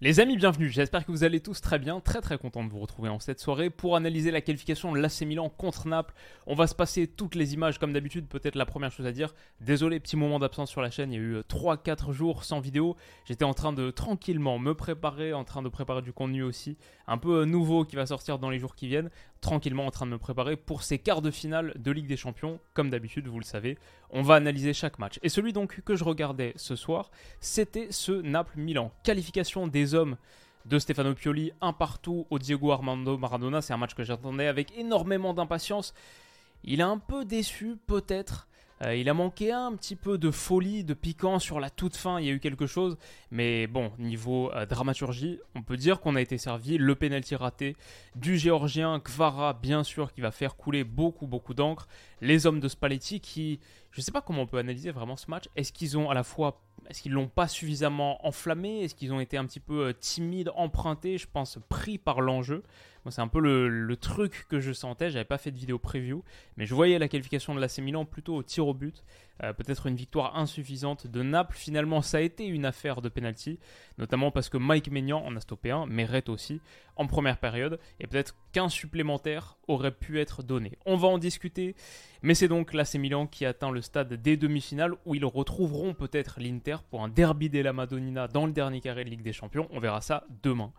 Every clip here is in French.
Les amis, bienvenue. J'espère que vous allez tous très bien. Très très content de vous retrouver en cette soirée pour analyser la qualification de l'AC Milan contre Naples. On va se passer toutes les images comme d'habitude. Peut-être la première chose à dire. Désolé, petit moment d'absence sur la chaîne. Il y a eu 3-4 jours sans vidéo. J'étais en train de tranquillement me préparer, en train de préparer du contenu aussi. Un peu nouveau qui va sortir dans les jours qui viennent. Tranquillement en train de me préparer pour ces quarts de finale de Ligue des Champions. Comme d'habitude, vous le savez. On va analyser chaque match. Et celui donc que je regardais ce soir, c'était ce Naples-Milan. Qualification des hommes de Stefano Pioli, un partout au Diego Armando Maradona. C'est un match que j'attendais avec énormément d'impatience. Il a un peu déçu, peut-être. Euh, il a manqué un petit peu de folie, de piquant sur la toute fin. Il y a eu quelque chose. Mais bon, niveau euh, dramaturgie, on peut dire qu'on a été servi. Le penalty raté du géorgien Kvara, bien sûr, qui va faire couler beaucoup, beaucoup d'encre. Les hommes de Spalletti qui. Je ne sais pas comment on peut analyser vraiment ce match. Est-ce qu'ils ont à la fois est-ce qu'ils l'ont pas suffisamment enflammé? Est-ce qu'ils ont été un petit peu euh, timides, empruntés, je pense, pris par l'enjeu C'est un peu le, truc que je sentais. J'avais pas fait de vidéo preview, mais je voyais la qualification de l'AC Milan plutôt au tir au but. Euh, peut-être une victoire insuffisante de Naples. Finalement, ça a été une affaire de penalty, notamment parce que Mike Maignan en a stoppé un, Meret aussi, en première période, et peut-être qu'un supplémentaire aurait pu être donné. On va en discuter, mais c'est donc l'AC Milan qui atteint le stade des demi-finales où ils retrouveront peut-être l'Inter pour un derby della Madonnina dans le dernier carré de Ligue des Champions. On verra ça demain.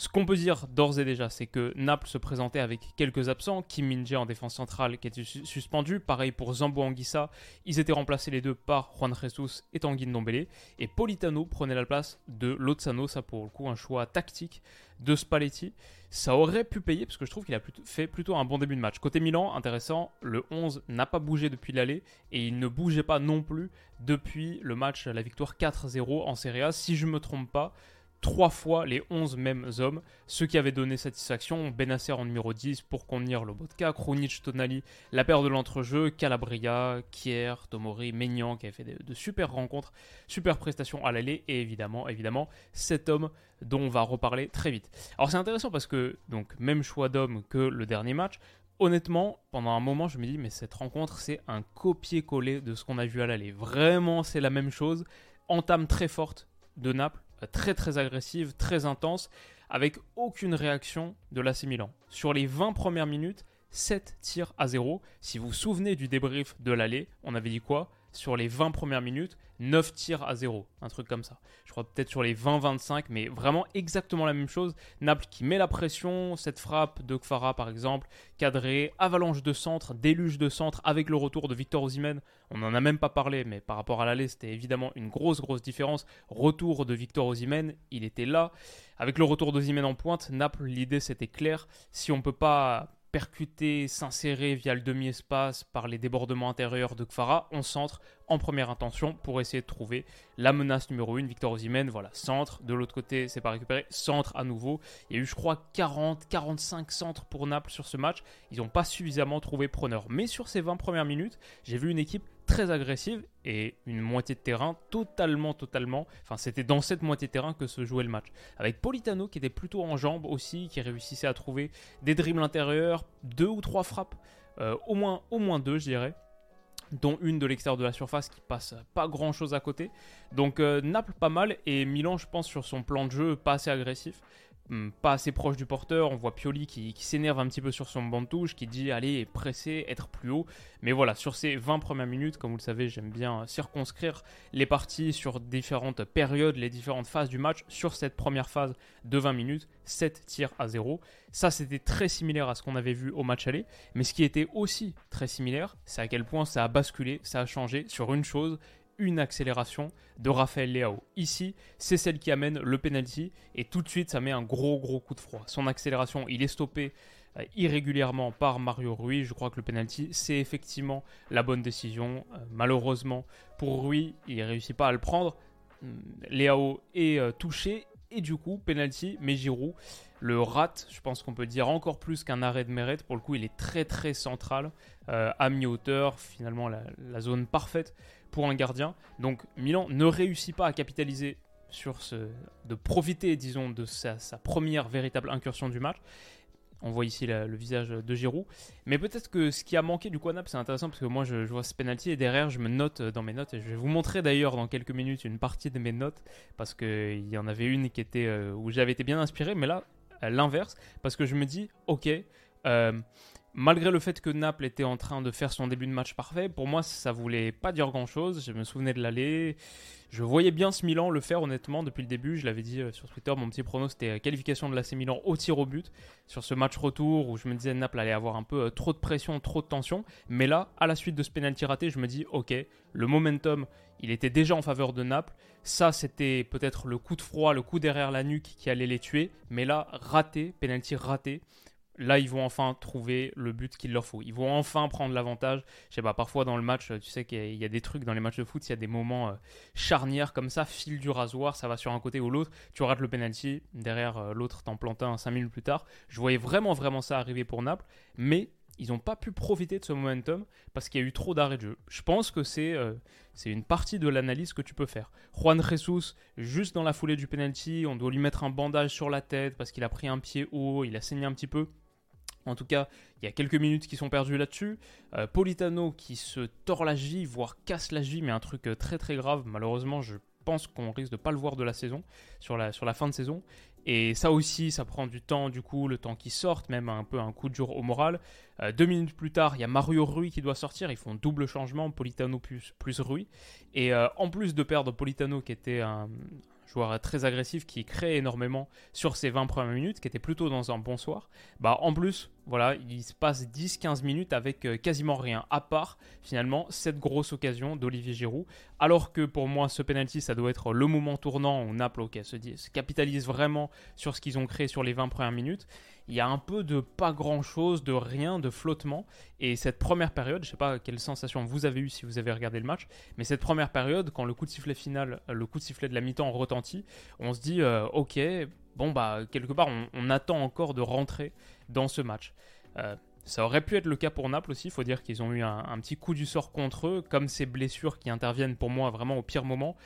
Ce qu'on peut dire d'ores et déjà, c'est que Naples se présentait avec quelques absents. Kim Min en défense centrale qui était suspendu. Pareil pour Zambo Anguissa. Ils étaient remplacés les deux par Juan Jesus et Tanguy Ndombele. Et Politano prenait la place de Lozano. Ça pour le coup un choix tactique de Spalletti. Ça aurait pu payer parce que je trouve qu'il a fait plutôt un bon début de match. Côté Milan, intéressant, le 11 n'a pas bougé depuis l'aller et il ne bougeait pas non plus depuis le match, la victoire 4-0 en Serie A. Si je ne me trompe pas, trois fois les 11 mêmes hommes, ceux qui avaient donné satisfaction, Benacer en numéro 10 pour contenir le Botka, Krunic, Tonali, la paire de l'entrejeu, Calabria, Kier, Tomori, Maignan qui avait fait de, super rencontres, super prestations à l'aller et évidemment, évidemment, cet homme dont on va reparler très vite. Alors c'est intéressant parce que, donc, même choix d'homme que le dernier match, honnêtement, pendant un moment, je me dis, mais cette rencontre, c'est un copier-coller de ce qu'on a vu à l'aller. Vraiment, c'est la même chose. Entame très forte de Naples, très très agressive, très intense, avec aucune réaction de l'AC Milan. Sur les 20 premières minutes, 7 tirs à 0. Si vous vous souvenez du débrief de l'aller, on avait dit quoi? Sur les 20 premières minutes, 9 tirs à 0. Un truc comme ça. Je crois peut-être sur les 20-25, mais vraiment exactement la même chose. Naples qui met la pression, cette frappe de Kfara par exemple, cadré, avalanche de centre, déluge de centre avec le retour de Victor Osimhen. On n'en a même pas parlé, mais par rapport à l'aller, c'était évidemment une grosse, grosse différence. Retour de Victor Osimhen, il était là. Avec le retour d'Osimhen en pointe, Naples, l'idée c'était clair. Si on ne peut pas percuter, s'insérer via le demi-espace par les débordements intérieurs de Kfara, on centre en première intention pour essayer de trouver la menace numéro 1, Victor Osimhen, voilà, centre, de l'autre côté c'est pas récupéré, centre à nouveau, il y a eu je crois 40, 45 centres pour Naples sur ce match, ils n'ont pas suffisamment trouvé preneur, mais sur ces 20 premières minutes, j'ai vu une équipe très agressive et une moitié de terrain totalement, totalement. Enfin, c'était dans cette moitié de terrain que se jouait le match. Avec Politano qui était plutôt en jambes aussi, qui réussissait à trouver des dribbles intérieurs, deux ou trois frappes, euh, au, moins, au moins deux, je dirais dont une de l'extérieur de la surface qui passe pas grand chose à côté. Donc euh, Naples pas mal et Milan je pense sur son plan de jeu pas assez agressif. Hmm, pas assez proche du porteur. On voit Pioli qui, s'énerve un petit peu sur son banc de touche, qui dit allez, presser, être plus haut. Mais voilà, sur ces 20 premières minutes, comme vous le savez, j'aime bien circonscrire les parties sur différentes périodes, les différentes phases du match. Sur cette première phase de 20 minutes, 7 tirs à 0. Ça, c'était très similaire à ce qu'on avait vu au match aller. Mais ce qui était aussi très similaire, c'est à quel point ça a basculé, ça a changé sur une chose, une accélération de Raphaël Leao. Ici, c'est celle qui amène le penalty et tout de suite, ça met un gros gros coup de froid. Son accélération, il est stoppé euh, irrégulièrement par Mario Rui. Je crois que le penalty, c'est effectivement la bonne décision. Euh, malheureusement pour Rui, il ne réussit pas à le prendre. Léao est euh, touché et du coup, penalty, mais Giroud le rate. Je pense qu'on peut dire encore plus qu'un arrêt de mérite. Pour le coup, il est très très central, à mi-hauteur, finalement la, zone parfaite pour un gardien. Donc Milan ne réussit pas à capitaliser sur ce, de profiter, disons, de sa, première véritable incursion du match. On voit ici le visage de Giroud. Mais peut-être que ce qui a manqué du coup c'est intéressant parce que moi je, vois ce penalty et derrière je me note dans mes notes. Et je vais vous montrer d'ailleurs dans quelques minutes une partie de mes notes parce qu'il y en avait une qui était euh, où j'avais été bien inspiré. Mais là, l'inverse parce que je me dis, ok, euh, malgré le fait que Naples était en train de faire son début de match parfait, pour moi ça voulait pas dire grand chose. Je me souvenais de l'aller. Je voyais bien ce Milan le faire honnêtement depuis le début. Je l'avais dit euh, sur Twitter, mon petit prono c'était qualification de l'AC Milan au tir au but sur ce match retour où je me disais Naples allait avoir un peu euh, trop de pression, trop de tension. Mais là, à la suite de ce penalty raté, je me dis ok, le momentum il était déjà en faveur de Naples. Ça, c'était peut-être le coup de froid, le coup derrière la nuque qui allait les tuer. Mais là, raté, penalty raté là, ils vont enfin trouver le but qu'il leur faut. Ils vont enfin prendre l'avantage. Je sais pas, parfois dans le match, tu sais qu'il y, a des trucs dans les matchs de foot, il y a des moments euh, charnières comme ça, fil du rasoir, ça va sur un côté ou l'autre. Tu rates le penalty, derrière euh, l'autre t'en un 5 minutes plus tard. Je voyais vraiment, vraiment ça arriver pour Naples, mais ils n'ont pas pu profiter de ce momentum parce qu'il y a eu trop d'arrêts de jeu. Je pense que c'est euh, c'est une partie de l'analyse que tu peux faire. Juan Jesus, juste dans la foulée du penalty, on doit lui mettre un bandage sur la tête parce qu'il a pris un pied haut, il a saigné un petit peu. En tout cas, il y a quelques minutes qui sont perdues là-dessus. Euh, Politano qui se tord la cheville, voire casse la cheville, mais un truc euh, très très grave. Malheureusement, je pense qu'on risque de pas le voir de la saison, sur la, fin de saison. Et ça aussi, ça prend du temps, du coup, le temps qu'il sorte, même un peu un coup de jour au moral. Euh, deux minutes plus tard, il y a Mario Rui qui doit sortir. Ils font double changement, Politano plus, plus Rui. Et en plus de perdre Politano, qui était un, joueur très agressif qui crée énormément sur ses 20 premières minutes, qui était plutôt dans un bon soir, bah en plus, voilà, il se passe 10-15 minutes avec euh, quasiment rien, à part finalement cette grosse occasion d'Olivier Giroud. Alors que pour moi, ce penalty, ça doit être le moment tournant où Naples se, dit, se capitalise vraiment sur ce qu'ils ont créé sur les 20 premières minutes il y a un peu de pas grand chose, de rien, de flottement. Et cette première période, je ne sais pas quelle sensation vous avez eu si vous avez regardé le match, mais cette première période, quand le coup de sifflet final, le coup de sifflet de la mi-temps retentit, on se dit, euh, ok, bon bah quelque part, on, attend encore de rentrer dans ce match. Euh, ça aurait pu être le cas pour Naples aussi, il faut dire qu'ils ont eu un, petit coup du sort contre eux, comme ces blessures qui interviennent pour moi vraiment au pire moment.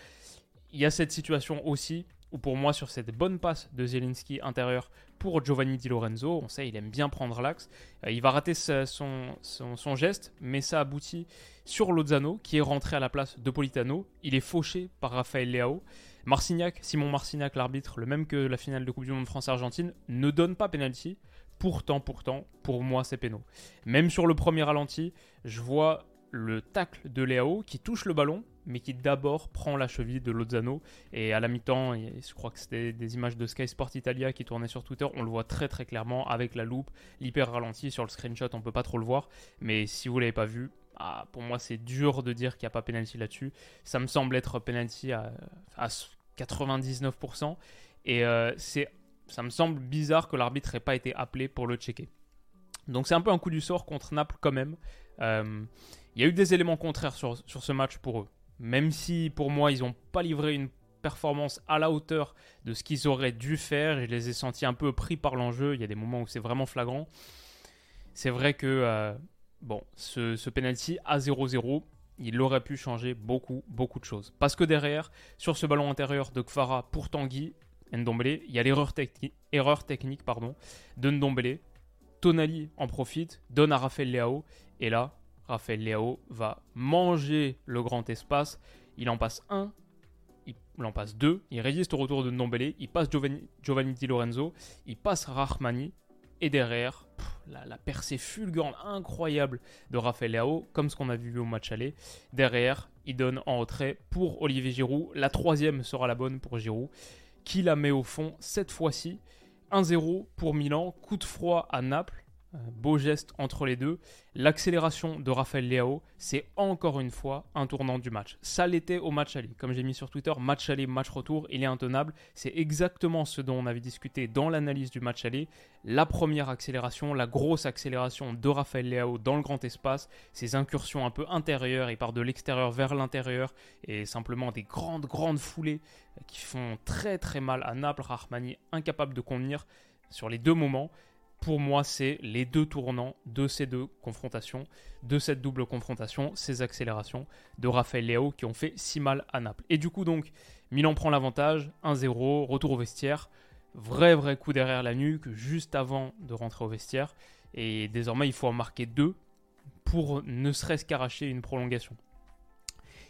Il y a cette situation aussi ou pour moi sur cette bonne passe de Zielinski intérieur pour Giovanni Di Lorenzo. On sait, il aime bien prendre l'axe. Euh, il va rater son, son, geste, mais ça aboutit sur Lozano qui est rentré à la place de Politano. Il est fauché par Raphaël Leao. Marcignac, Simon Marcignac, l'arbitre, le même que la finale de Coupe du Monde France-Argentine, ne donne pas penalty. Pourtant, pourtant, pour moi, c'est péno. Même sur le premier ralenti, je vois le tacle de Leao qui touche le ballon, mais qui d'abord prend la cheville de Lozano. Et à la mi-temps, je crois que c'était des images de Sky Sport Italia qui tournaient sur Twitter, on le voit très très clairement avec la loupe, l'hyper ralenti sur le screenshot, on peut pas trop le voir. Mais si vous l'avez pas vu, ah, pour moi c'est dur de dire qu'il n'y a pas penalty là-dessus. Ça me semble être penalty à, 99%. Et euh, c'est, ça me semble bizarre que l'arbitre n'ait pas été appelé pour le checker. Donc c'est un peu un coup du sort contre Naples quand même. Euh, il y a eu des éléments contraires sur, sur ce match pour eux. Même si pour moi, ils n'ont pas livré une performance à la hauteur de ce qu'ils auraient dû faire. Je les ai sentis un peu pris par l'enjeu. Il y a des moments où c'est vraiment flagrant. C'est vrai que euh, bon, ce, ce penalty à 0-0, il aurait pu changer beaucoup, beaucoup de choses. Parce que derrière, sur ce ballon intérieur de Kfara pour Tanguy, Ndombele, il y a l'erreur erreur technique pardon, de Ndombele. Tonali en profite, donne à Rafael Leao, et là, Raphaël Leao va manger le grand espace. Il en passe un, il en passe deux, il résiste au retour de Ndombele, il passe Giovanni, Di Lorenzo, il passe Rahmani, et derrière, la, percée fulgurante, incroyable de Raphaël Leao, comme ce qu'on a vu au match aller. Derrière, il donne en retrait pour Olivier Giroud. La troisième sera la bonne pour Giroud, qui la met au fond cette fois-ci. 1-0 pour Milan, coup de froid à Naples. Euh, beau geste entre les deux. L'accélération de Raphaël Leao, c'est encore une fois un tournant du match. Ça l'était au match aller. Comme j'ai mis sur Twitter, match aller, match retour, il est intenable. C'est exactement ce dont on avait discuté dans l'analyse du match aller. La première accélération, la grosse accélération de Raphaël Leao dans le grand espace, ses incursions un peu intérieures, il part de l'extérieur vers l'intérieur et simplement des grandes, grandes foulées qui font très très mal à Naples. Rahmani incapable de contenir sur les deux moments pour moi, c'est les deux tournants de ces deux confrontations, de cette double confrontation, ces accélérations de Raphaël Léo qui ont fait si mal à Naples. Et du coup, donc, Milan prend l'avantage, 1-0, retour au vestiaire. Vrai, vrai coup derrière la nuque, juste avant de rentrer au vestiaire. Et désormais, il faut en marquer deux pour ne serait-ce qu'arracher une prolongation.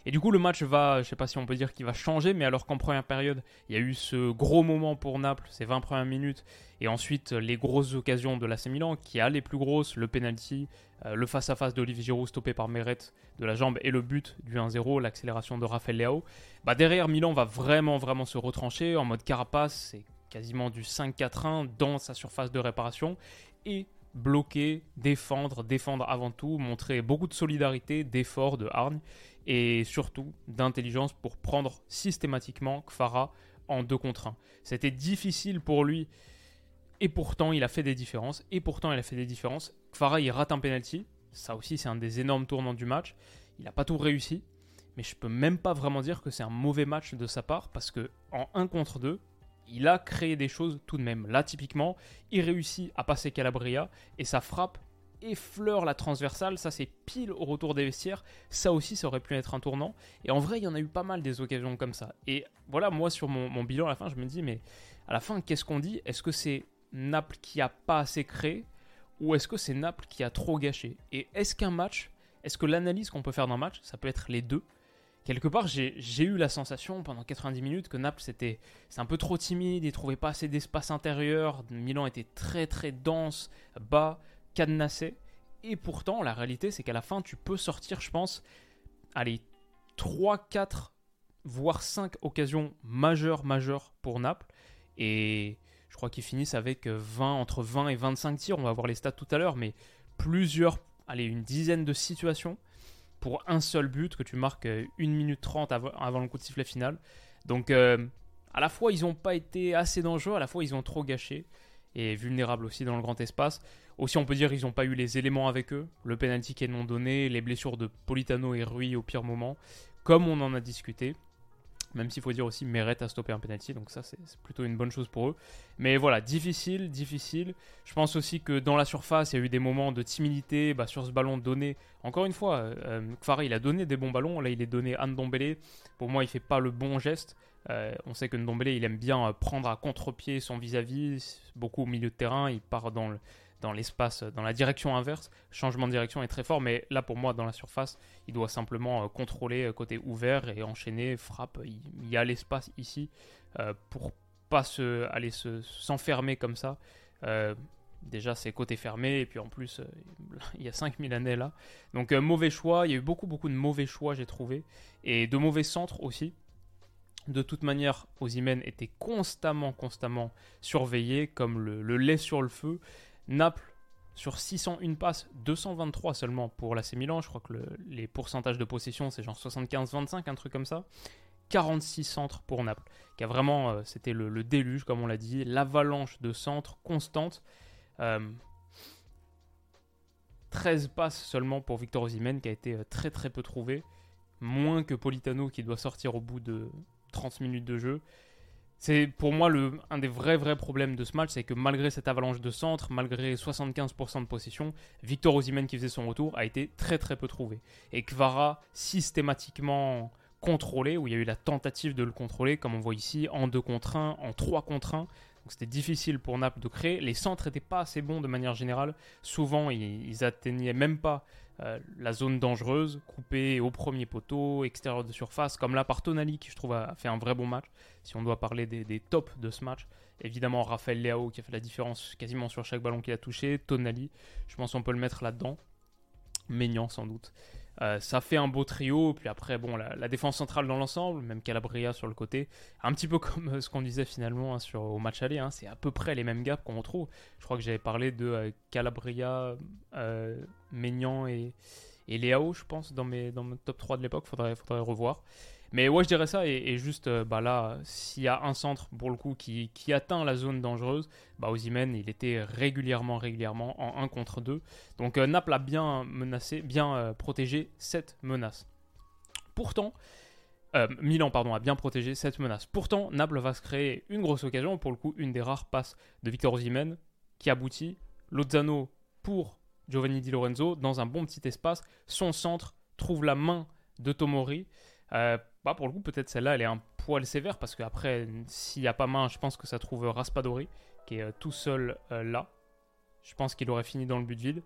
Et du coup, le match va, je sais pas si on peut dire qu'il va changer, mais alors qu'en première période, il y a eu ce gros moment pour Naples, ces 20 premières minutes, et ensuite les grosses occasions de l'AC Milan, qui a les plus grosses, le penalty, euh, le face-à-face d'Olivier Giroud stoppé par Meret de la jambe, et le but du 1-0, l'accélération de Rafael Leao. Bah derrière, Milan va vraiment, vraiment se retrancher en mode carapace, c'est quasiment du 5-4-1 dans sa surface de réparation, et bloquer, défendre, défendre avant tout, montrer beaucoup de solidarité, d'effort, de hargne et surtout d'intelligence pour prendre systématiquement Kfara en 2 contre 1. C'était difficile pour lui et pourtant il a fait des différences et pourtant il a fait des différences. Kfara il rate un penalty, ça aussi c'est un des énormes tournants du match. Il n'a pas tout réussi, mais je peux même pas vraiment dire que c'est un mauvais match de sa part parce que en 1 contre 2, il a créé des choses tout de même. Là, typiquement, il réussit à passer Calabria et sa frappe effleure la transversale. Ça, c'est pile au retour des vestiaires. Ça aussi, ça aurait pu être un tournant. Et en vrai, il y en a eu pas mal des occasions comme ça. Et voilà, moi, sur mon, bilan à la fin, je me dis, mais à la fin, qu'est-ce qu'on dit? Est-ce que c'est Naples qui a pas assez créé? Ou est-ce que c'est Naples qui a trop gâché? Et est-ce qu'un match, est-ce que l'analyse qu'on peut faire d'un match, ça peut être les deux? Quelque part, j'ai eu la sensation pendant 90 minutes que Naples c'était un peu trop timide, il trouvait pas assez d'espace intérieur, Milan était très très dense, bas, cadenassé. Et pourtant, la réalité c'est qu'à la fin, tu peux sortir, je pense, allez, 3, 4, voire 5 occasions majeures, majeures pour Naples. Et je crois qu'ils finissent avec 20, entre 20 et 25 tirs, on va voir les stats tout à l'heure, mais plusieurs, allez, une dizaine de situations pour un seul but que tu marques 1 euh, minute 30 avant, le coup de sifflet final. Donc euh, à la fois ils n'ont pas été assez dangereux, à la fois ils ont trop gâché et vulnérables aussi dans le grand espace. Aussi on peut dire qu'ils n'ont pas eu les éléments avec eux, le penalty qui est non donné, les blessures de Politano et Rui au pire moment, comme on en a discuté. Même s'il faut dire aussi Meret a stoppé un penalty, donc ça c'est plutôt une bonne chose pour eux. Mais voilà, difficile, difficile. Je pense aussi que dans la surface, il y a eu des moments de timidité bah, sur ce ballon donné. Encore une fois, euh, il a donné des bons ballons. Là, il est donné à Ndombele. Pour moi, il fait pas le bon geste. Euh, on sait que Ndombele, il aime bien euh, prendre à contre-pied son vis-à-vis, -vis, beaucoup au milieu de terrain. Il part dans le, dans l'espace, dans la direction inverse. Changement de direction est très fort, mais là pour moi, dans la surface, il doit simplement euh, contrôler euh, côté ouvert et enchaîner, frappe. Il, y a l'espace ici euh, pour pas se, aller s'enfermer comme ça. déjà, c'est côté fermé, et puis en plus, il y a 5000 années là. Donc, mauvais choix. Il y a eu beaucoup, beaucoup de mauvais choix, j'ai trouvé. Et de mauvais centres aussi. De toute manière, Ozymen était constamment, constamment surveillé, comme le lait sur le feu. Naples, sur 601 passes, 223 seulement pour l'AC Milan. Je crois que les pourcentages de possession, c'est genre 75-25, un truc comme ça. 46 centres pour Naples, qui a vraiment, euh, c'était le, déluge, comme on l'a dit, l'avalanche de centres constante. 13 euh, passes seulement pour Victor Osimhen, qui a été euh, très très peu trouvé. Moins que Politano, qui doit sortir au bout de 30 minutes de jeu. C'est pour moi un des vrais vrais problèmes de ce match, c'est que malgré cette avalanche de centre, malgré 75% de possession, Victor Osimhen qui faisait son retour a été très très peu trouvé. Et Kvara systématiquement contrôlé, où il y a eu la tentative de le contrôler, comme on voit ici, en 2 contre 1, en 3 contre 1. Donc c'était difficile pour Naples de créer. Les centres n'étaient pas assez bons de manière générale. Souvent, ils, ils atteignaient même pas euh, la zone dangereuse, coupée au premier poteau, extérieur de surface, comme là par Tonali qui je trouve a fait un vrai bon match. Si on doit parler des, tops de ce match, évidemment Raphaël Leao qui a fait la différence quasiment sur chaque ballon qu'il a touché, Tonali, je pense qu'on peut le mettre là-dedans, Maignan sans doute. Euh, ça fait un beau trio. Puis après, bon, la, défense centrale dans l'ensemble, même Calabria sur le côté, un petit peu comme euh, ce qu'on disait finalement hein, sur, au match aller. Hein, c'est à peu près les mêmes gaps qu'on retrouve. Je crois que j'avais parlé de euh, Calabria, Maignan et, et Léao, je pense, dans, mes, dans mon top 3 de l'époque. Faudrait, faudrait revoir. Mais ouais, je dirais ça. Et, juste, euh, bah là, s'il y a un centre, pour le coup, qui, atteint la zone dangereuse, bah Ozymen, il était régulièrement, régulièrement en 1 contre 2. Donc euh, Naples a bien menacé, bien euh, protégé cette menace. Pourtant, Milan pardon, a bien protégé cette menace. Pourtant, Naples va se créer une grosse occasion, pour le coup, une des rares passes de Victor Ozymen qui aboutit. Lozano pour Giovanni Di Lorenzo dans un bon petit espace. Son centre trouve la main de Tomori. Bah pour le coup, peut-être celle-là, elle est un poil sévère parce qu'après, s'il n'y a pas main, je pense que ça trouve Raspadori qui est euh, tout seul euh, là. Je pense qu'il aurait fini dans le but vide.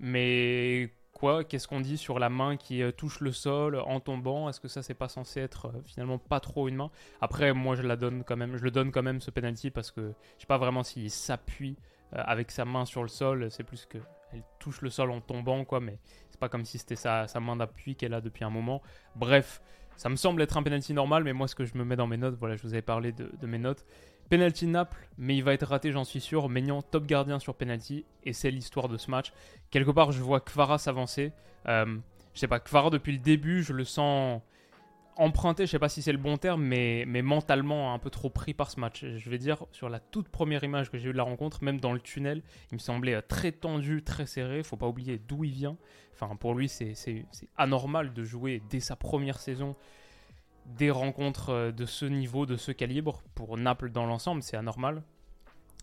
Mais quoi Qu'est-ce qu'on dit sur la main qui touche le sol en tombant? Est-ce que ça, c'est pas censé être finalement pas trop une main? Après, moi, je la donne quand même. Je le donne quand même ce penalty parce que je sais pas vraiment s'il s'appuie avec sa main sur le sol. C'est plus que elle touche le sol en tombant, quoi. Mais c'est pas comme si c'était sa, sa main d'appui qu'elle a depuis un moment. Bref. Ça me semble être un penalty normal, mais moi, ce que je me mets dans mes notes, voilà, je vous avais parlé de, mes notes. Penalty Naples, mais il va être raté, j'en suis sûr. Maignan, top gardien sur penalty, et c'est l'histoire de ce match. Quelque part, je vois Kvara s'avancer. Euh, je sais pas, Kvara, depuis le début, je le sens emprunté, je sais pas si c'est le bon terme, mais, mais mentalement un peu trop pris par ce match. Je vais dire, sur la toute première image que j'ai eue de la rencontre, même dans le tunnel, il me semblait euh, très tendu, très serré. Faut pas oublier d'où il vient. Enfin, pour lui, c'est anormal de jouer dès sa première saison des rencontres euh, de ce niveau, de ce calibre. Pour Naples dans l'ensemble, c'est anormal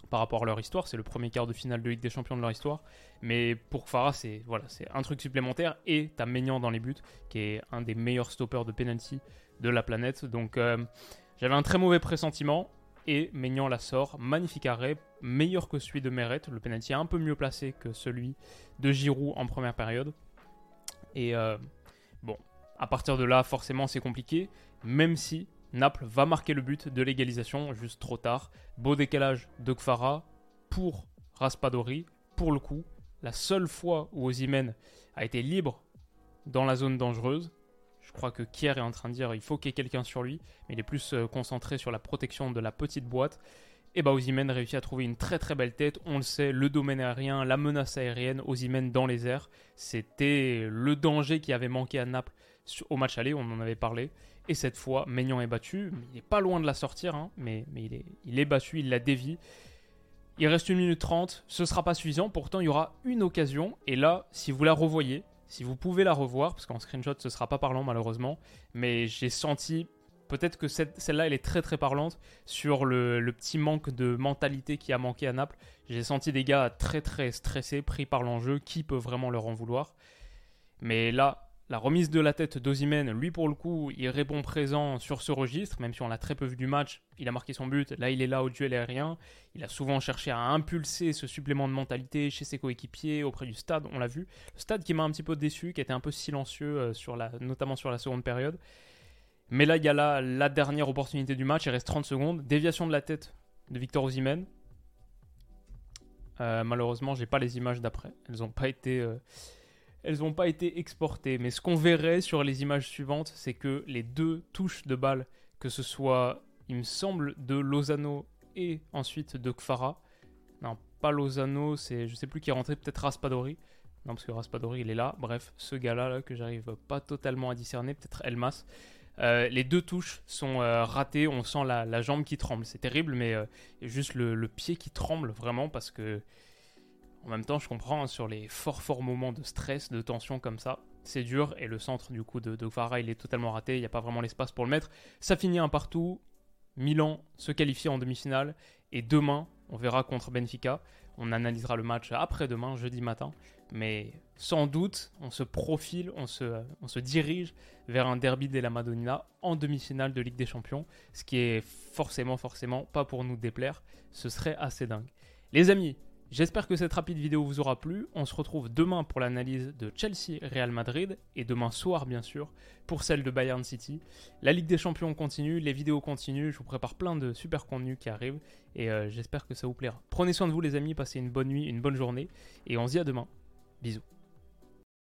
par rapport à leur histoire. C'est le premier quart de finale de Ligue des Champions de leur histoire. Mais pour Farah, c'est voilà, un truc supplémentaire. Et t'as Maignan dans les buts, qui est un des meilleurs stoppers de penalty de la planète. Donc euh, j'avais un très mauvais pressentiment. Et Maignan la sort. Magnifique arrêt, meilleur que celui de Meret. Le penalty est un peu mieux placé que celui de Giroud en première période. Et euh, bon, à partir de là, forcément, c'est compliqué. Même si Naples va marquer le but de l'égalisation juste trop tard. Beau décalage de Kfara pour Raspadori. Pour le coup, la seule fois où Ozymen a été libre dans la zone dangereuse. Je crois que Kier est en train de dire il faut qu'il y ait quelqu'un sur lui, mais il est plus euh, concentré sur la protection de la petite boîte. Et bah Ozymen réussit à trouver une très très belle tête. On le sait, le domaine aérien, la menace aérienne, Ozymen dans les airs, c'était le danger qui avait manqué à Naples au match aller, on en avait parlé. Et cette fois, Maignan est battu. Il n'est pas loin de la sortir, hein, mais, il, est, battu, il la dévie. Il reste 1 minute 30, ce sera pas suffisant. Pourtant, il y aura une occasion. Et là, si vous la revoyez, si vous pouvez la revoir, parce qu'en screenshot, ce sera pas parlant malheureusement, mais j'ai senti peut-être que celle-là, elle est très très parlante sur le, le, petit manque de mentalité qui a manqué à Naples. J'ai senti des gars très très stressés, pris par l'enjeu, qui peut vraiment leur en vouloir. Mais là, la remise de la tête d'Ozimène, lui pour le coup, il répond présent sur ce registre, même si on l'a très peu vu du match. Il a marqué son but, là il est là au duel aérien. Il a souvent cherché à impulser ce supplément de mentalité chez ses coéquipiers, auprès du stade, on l'a vu. Le stade qui m'a un petit peu déçu, qui était un peu silencieux, euh, sur la, notamment sur la seconde période. Mais là, il y a la, la dernière opportunité du match, il reste 30 secondes. Déviation de la tête de Victor Osimhen. Euh, malheureusement, j'ai pas les images d'après. Elles n'ont pas été. Euh, elles n'ont pas été exportées. Mais ce qu'on verrait sur les images suivantes, c'est que les deux touches de balle, que ce soit, il me semble, de Lozano et ensuite de Kfara. Non, pas Lozano, c'est je sais plus qui est rentré, peut-être Raspadori. Non, parce que Raspadori, il est là. Bref, ce gars-là, là, que j'arrive pas totalement à discerner, peut-être Elmas. Euh, les deux touches sont euh, ratées, on sent la, jambe qui tremble. C'est terrible, mais euh, juste le, pied qui tremble vraiment parce que en même temps, je comprends hein, sur les forts forts moments de stress, de tension comme ça, c'est dur et le centre du coup de, de il est totalement raté, il n'y a pas vraiment l'espace pour le mettre. Ça finit un partout. Milan se qualifie en demi-finale et demain, on verra contre Benfica. On analysera le match après-demain, jeudi matin. Mais sans doute, on se profile, on se, on se dirige vers un derby de la Madonnina en demi-finale de Ligue des Champions. Ce qui est forcément, forcément pas pour nous déplaire. Ce serait assez dingue. Les amis, J'espère que cette rapide vidéo vous aura plu. On se retrouve demain pour l'analyse de Chelsea-Real Madrid et demain soir bien sûr pour celle de Bayern City. La Ligue des Champions continue, les vidéos continuent, je vous prépare plein de super contenus qui arrivent et euh, j'espère que ça vous plaira. Prenez soin de vous les amis, passez une bonne nuit, une bonne journée et on se dit à demain. Bisous.